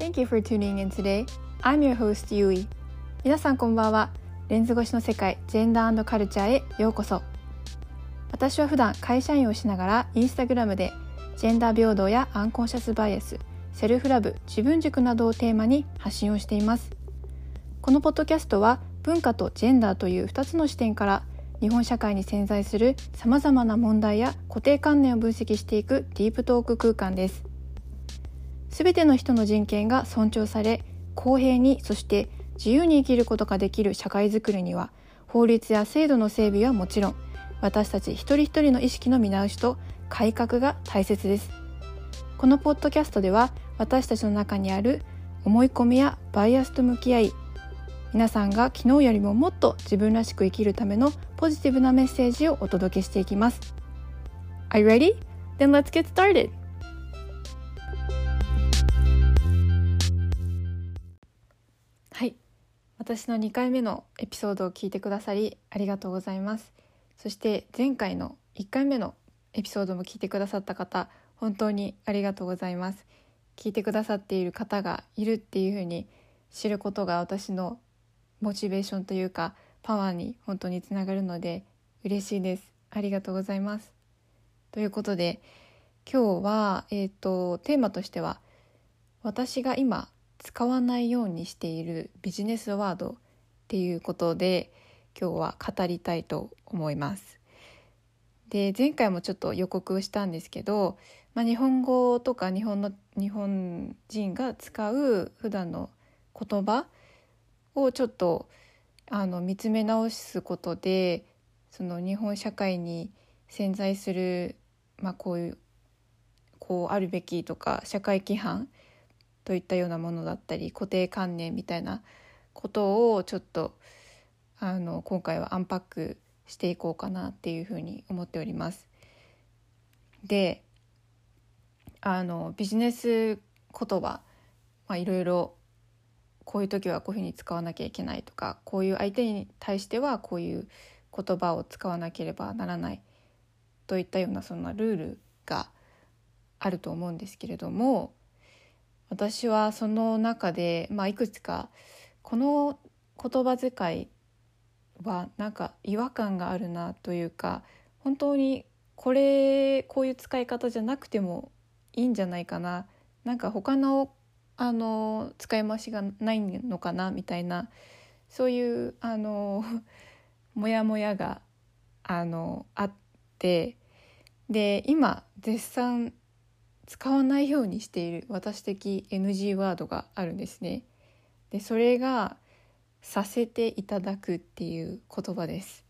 Thank you for tuning in today. I'm your host, Yui. 皆さんこんばんは。レンズ越しの世界、ジェンダーカルチャーへようこそ。私は普段会社員をしながらインスタグラムでジェンダー平等やアンコンシャスバイアス、セルフラブ、自分軸などをテーマに発信をしています。このポッドキャストは文化とジェンダーという2つの視点から日本社会に潜在するさまざまな問題や固定観念を分析していくディープトーク空間です。すべての人の人権が尊重され公平にそして自由に生きることができる社会づくりには法律や制度の整備はもちろん私たち一人一人の意識の見直しと改革が大切ですこのポッドキャストでは私たちの中にある思い込みやバイアスと向き合い皆さんが昨日よりももっと自分らしく生きるためのポジティブなメッセージをお届けしていきます Are you ready? Then let's get started! 私の2回目のエピソードを聞いてくださりありがとうございます。そして前回の1回目のエピソードも聞いてくださった方本当にありがとうございます。聞いてくださっている方がいるっていうふうに知ることが私のモチベーションというかパワーに本当につながるので嬉しいです。ありがとうございます。ということで今日は、えーと、テーマとしては私が今使わないようにしているビジネスワードっていうことで今日は語りたいと思います。で前回もちょっと予告したんですけど、まあ、日本語とか日本の日本人が使う普段の言葉をちょっとあの見つめ直すことでその日本社会に潜在する、まあ、こういうこうあるべきとか社会規範といったようなものだったり固定観念みたいなことをちょっとあの今回はアンパックしていこうかなっていうふうに思っております。であのビジネス言葉いろいろこういう時はこういうふうに使わなきゃいけないとかこういう相手に対してはこういう言葉を使わなければならないといったようなそんなルールがあると思うんですけれども私はその中で、まあ、いくつかこの言葉遣いはなんか違和感があるなというか本当にこれこういう使い方じゃなくてもいいんじゃないかな。なんか他のあの使い回しがないのかなみたいなそういうあのモヤモヤがあのあってで今絶賛使わないようにしている私的 NG ワードがあるんですね。でそれが「させていただく」っていう言葉です。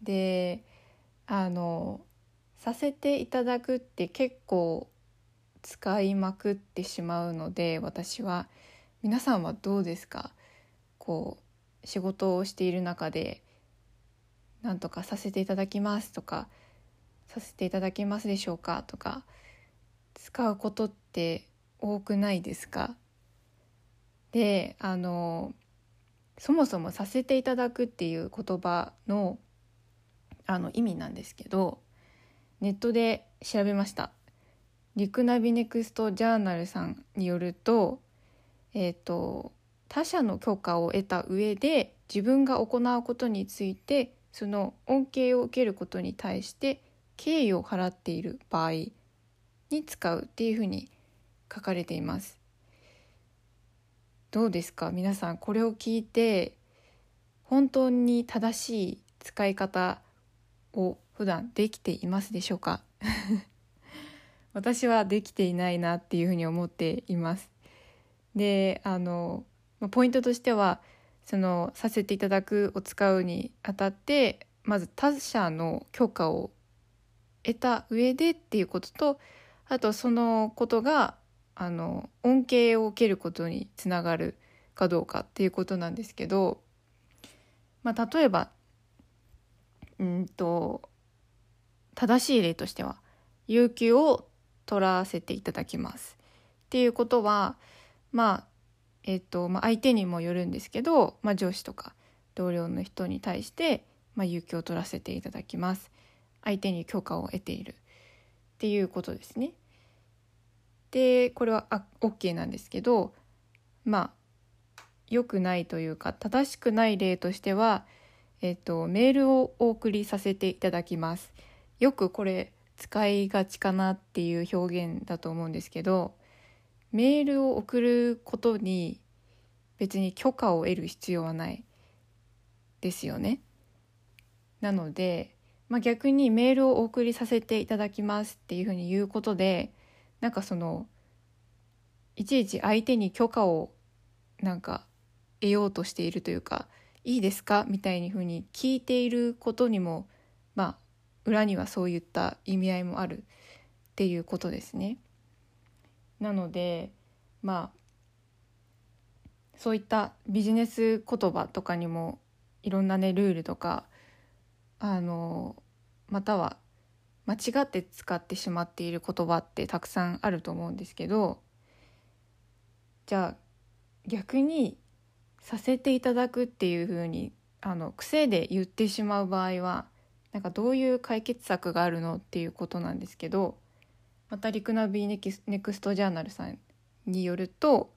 であの「させていただく」って結構使いまくってしまうので私は皆さんはどうですか？こう仕事をしている中で「なんとかさせていただきます」とか「させていただけますでしょうか」とか使うことって多くないですか？であのそもそも「させていただく」っていう言葉のあの意味なんですけどネットで調べました。リクナビネクストジャーナルさんによると,、えーと、他者の許可を得た上で自分が行うことについてその恩恵を受けることに対して敬意を払っている場合に使うっていうふうに書かれています。どうですか？皆さんこれを聞いて本当に正しい使い方を普段できていますでしょうか？私はできていないなっていうふうに思っています。であのポイントとしてはそのさせていただくを使うにあたってまず他者の許可を得た上でっていうこととあとそのことがあの恩恵を受けることにつながるかどうかっていうことなんですけど、まあ、例えばうんと正しい例としては有給を取らせていただきます。っていうことはまあえっ、と、まあ、相手にもよるんですけど、まあ、上司とか同僚の人に対して、まあ、有給を取らせていただきます。相手に許可を得ている。っていうことですね。でこれはあ OK なんですけどまあ良くないというか正しくない例としては、えっと、メールをお送りさせていただきます。よくこれ使いがちかなっていう表現だと思うんですけどメールを送ることに別に許可を得る必要はないですよね。なので、まあ、逆にメールをお送りさせていただきますっていうふうに言うことでなんかそのいちいち相手に許可をなんか得ようとしているというかいいですか？みたいにふうに聞いていることにもまあ裏にはそういった意味合いもあるっていうことですね。なのでまあそういったビジネス言葉とかにもいろんなねルールとかあのまたは間違って使ってしまっている言葉ってたくさんあると思うんですけどじゃあ逆にさせていただくっていうふうにあの癖で言ってしまう場合はなんかどういう解決策があるのっていうことなんですけどまたリクナビネキスネクストジャーナルさんによると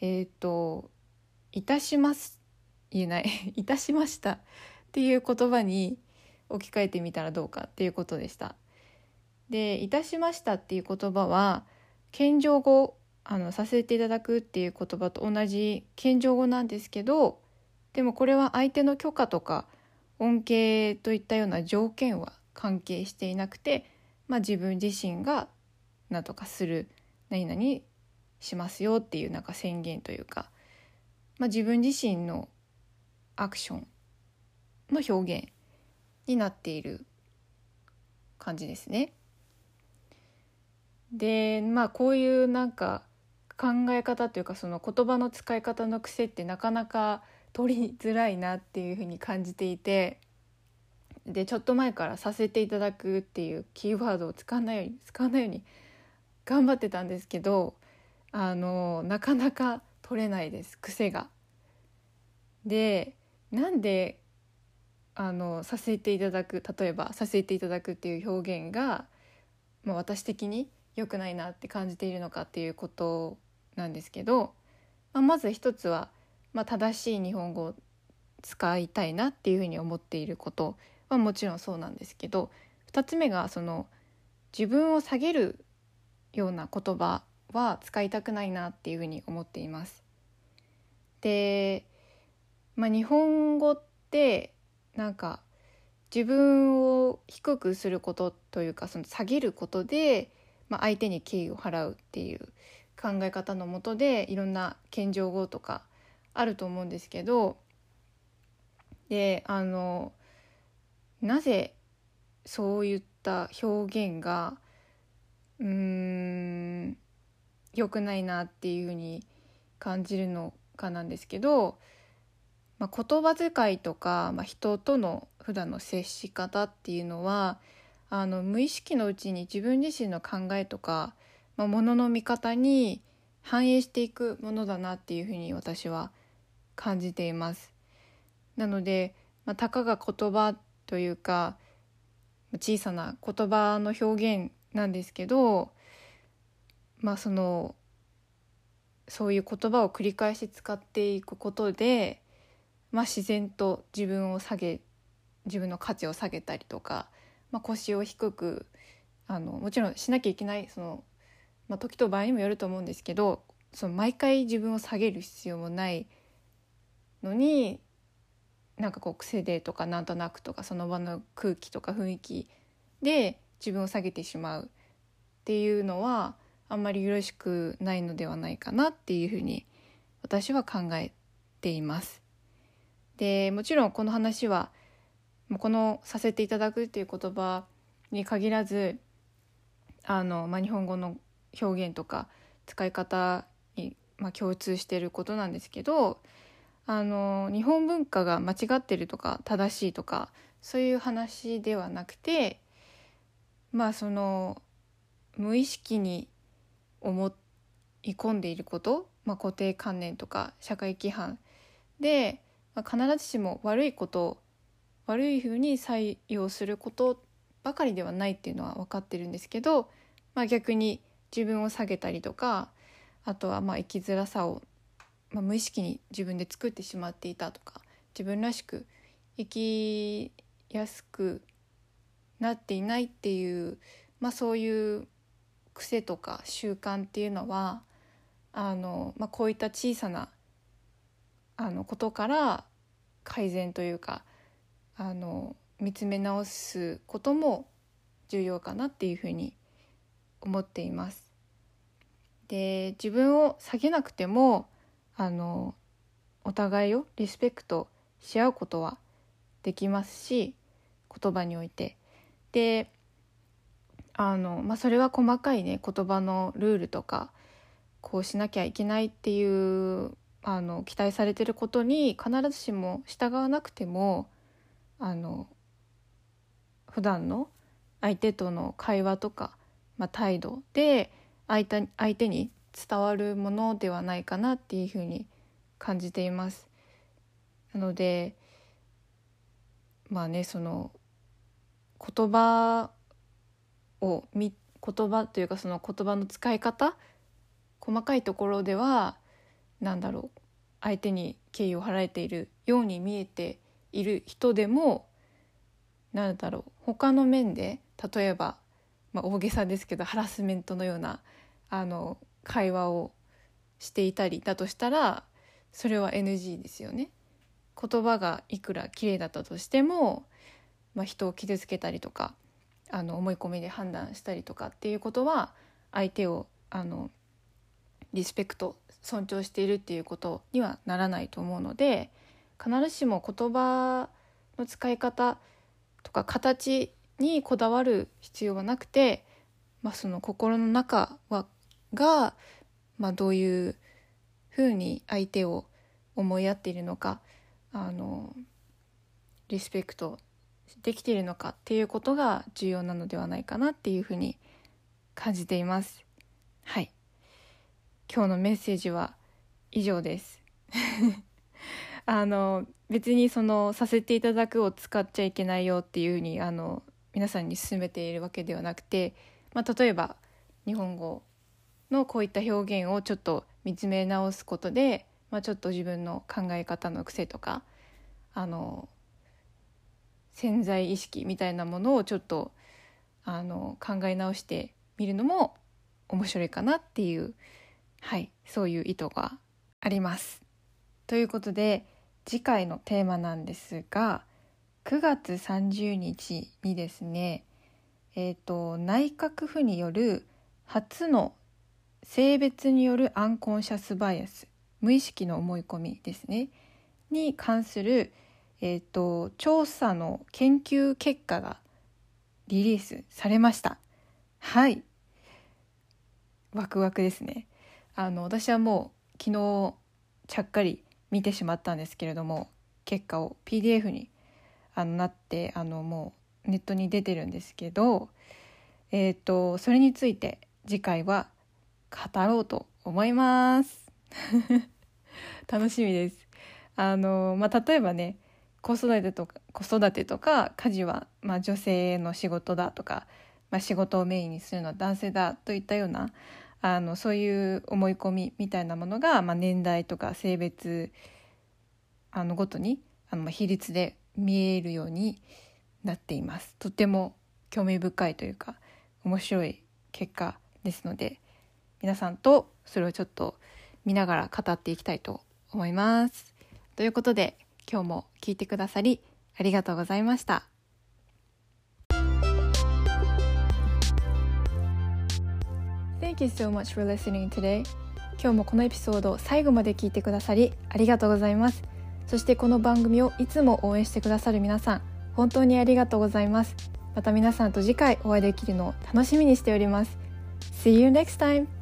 えっ、ー、と「いたします」言えない「いたしました」っていう言葉に置き換えてみたらどうかっていうことでした。で「いたしました」っていう言葉は謙譲語あのさせていただくっていう言葉と同じ謙譲語なんですけどでもこれは相手の許可とか恩恵といったような条件は関係していなくて、まあ、自分自身が何とかする何々しますよっていうなんか宣言というか、まあ、自分自身のアクションの表現になっている感じですね。でまあこういうなんか考え方というかその言葉の使い方の癖ってなかなか取りづらいなっていうふうに感じていてでちょっと前からさせていただくっていうキーワードを使わないように使わないように頑張ってたんですけどあのなかなか取れないです癖が。でなんであのさせていただく例えばさせていただくっていう表現が、まあ、私的に良くないなって感じているのかっていうことなんですけど、まあ、まず一つはまあ、正しい日本語を使いたいなっていうふうに思っていることはもちろんそうなんですけど2つ目がその自分を下げるような言葉は使いたくないなっていうふうに思っています。で、まあ、日本語ってなんか自分を低くすることというかその下げることで、まあ、相手に敬意を払うっていう考え方のもとでいろんな謙譲語とかあると思うんですけどであのなぜそういった表現がうーん良くないなっていうふうに感じるのかなんですけど、まあ、言葉遣いとか、まあ、人との普段の接し方っていうのはあの無意識のうちに自分自身の考えとか、まあ、ものの見方に反映していくものだなっていうふうに私は感じています。なので、まあ、たかが言葉というか小さな言葉の表現なんですけどまあそのそういう言葉を繰り返し使っていくことで、まあ、自然と自分を下げ自分の価値を下げたりとか、まあ、腰を低くあのもちろんしなきゃいけないその、まあ、時と場合にもよると思うんですけどその毎回自分を下げる必要もないのになんかこう癖でとかなんとなくとかその場の空気とか雰囲気で自分を下げてしまうっていうのはあんまりよろしくないのではないかなっていうふうに私は考えています。でもちろんこの話はこの「させていただく」っていう言葉に限らずあの、まあ、日本語の表現とか使い方に、まあ、共通していることなんですけどあの日本文化が間違ってるとか正しいとかそういう話ではなくてまあその無意識に思い込んでいること、まあ、固定観念とか社会規範で、まあ、必ずしも悪いこと悪いふうに採用することばかりではないっていうのは分かってるんですけど、まあ、逆に自分を下げたりとかあとはまあ生きづらさを、まあ、無意識に自分で作ってしまっていたとか自分らしく生きやすくなっていないっていう、まあ、そういう癖とか習慣っていうのはあの、まあ、こういった小さなあのことから改善というかあの見つめ直すことも重要かなっていうふうに思っています。で自分を下げなくてもあのお互いをリスペクトし合うことはできますし言葉において。であの、まあ、それは細かいね言葉のルールとかこうしなきゃいけないっていうあの期待されてることに必ずしも従わなくてもあの普段の相手との会話とか、まあ、態度で相手相手に伝わるものではないかなっていうふうに感じています。なのでまあねその言葉を言葉というかその言葉の使い方細かいところでは何だろう相手に敬意を払えているように見えている人でも何だろう他の面で例えば、まあ、大げさですけどハラスメントのようなあの会話をしていたりだとしたらそれは NG ですよね。言葉がいくら綺麗だったとしても、まあ、人を傷つけたりとかあの思い込みで判断したりとかっていうことは相手をあのリスペクト尊重しているっていうことにはならないと思うので必ずしも言葉の使い方とか形にこだわる必要はなくて、まあ、その心の中はが、まあ、どういうふうに相手を思いやっているのかあのリスペクトできているのかっていうことが重要なのではないかなっていうふうに感じています。はい今日のメッセージは以上です。あの別にそのさせていただくを使っちゃいけないよっていうふうにあの皆さんに勧めているわけではなくて、まあ、例えば日本語のこういった表現をちょっと見つめ直すことで、まあ、ちょっと自分の考え方の癖とかあの潜在意識みたいなものをちょっとあの考え直してみるのも面白いかなっていうはいそういう意図があります。ということで次回のテーマなんですが9月30日にですねえーと、内閣府による初の性別によるアンコンシャスバイアス無意識の思い込みですねに関する、えーと調査の研究結果がリリースされました。はい。ワクワクですね。あの私はもう昨日ちゃっかり見てしまったんですけれども結果を PDF にあのなってあのもうネットに出てるんですけど、えーと、それについて次回は語ろうと思います。楽しみです。あのまあ、例えばね子育てとか子育てとか家事は、まあ、女性の仕事だとか、まあ、仕事をメインにするのは男性だといったようなあのそういう思い込みみたいなものが、まあ、年代とか性別あのごとにあの比率で見えるようになっていますとても興味深いというか面白い結果ですので皆さんとそれをちょっと見ながら語っていきたいと思います。ということで今日も聞いてくださりありがとうございました。Thank you so much for listening today. 今日もこのエピソードを最後まで聞いてくださりありがとうございます。そしてこの番組をいつも応援してくださる皆さん、本当にありがとうございます。また皆さんと次回お会いできるのを楽しみにしております。See you next time!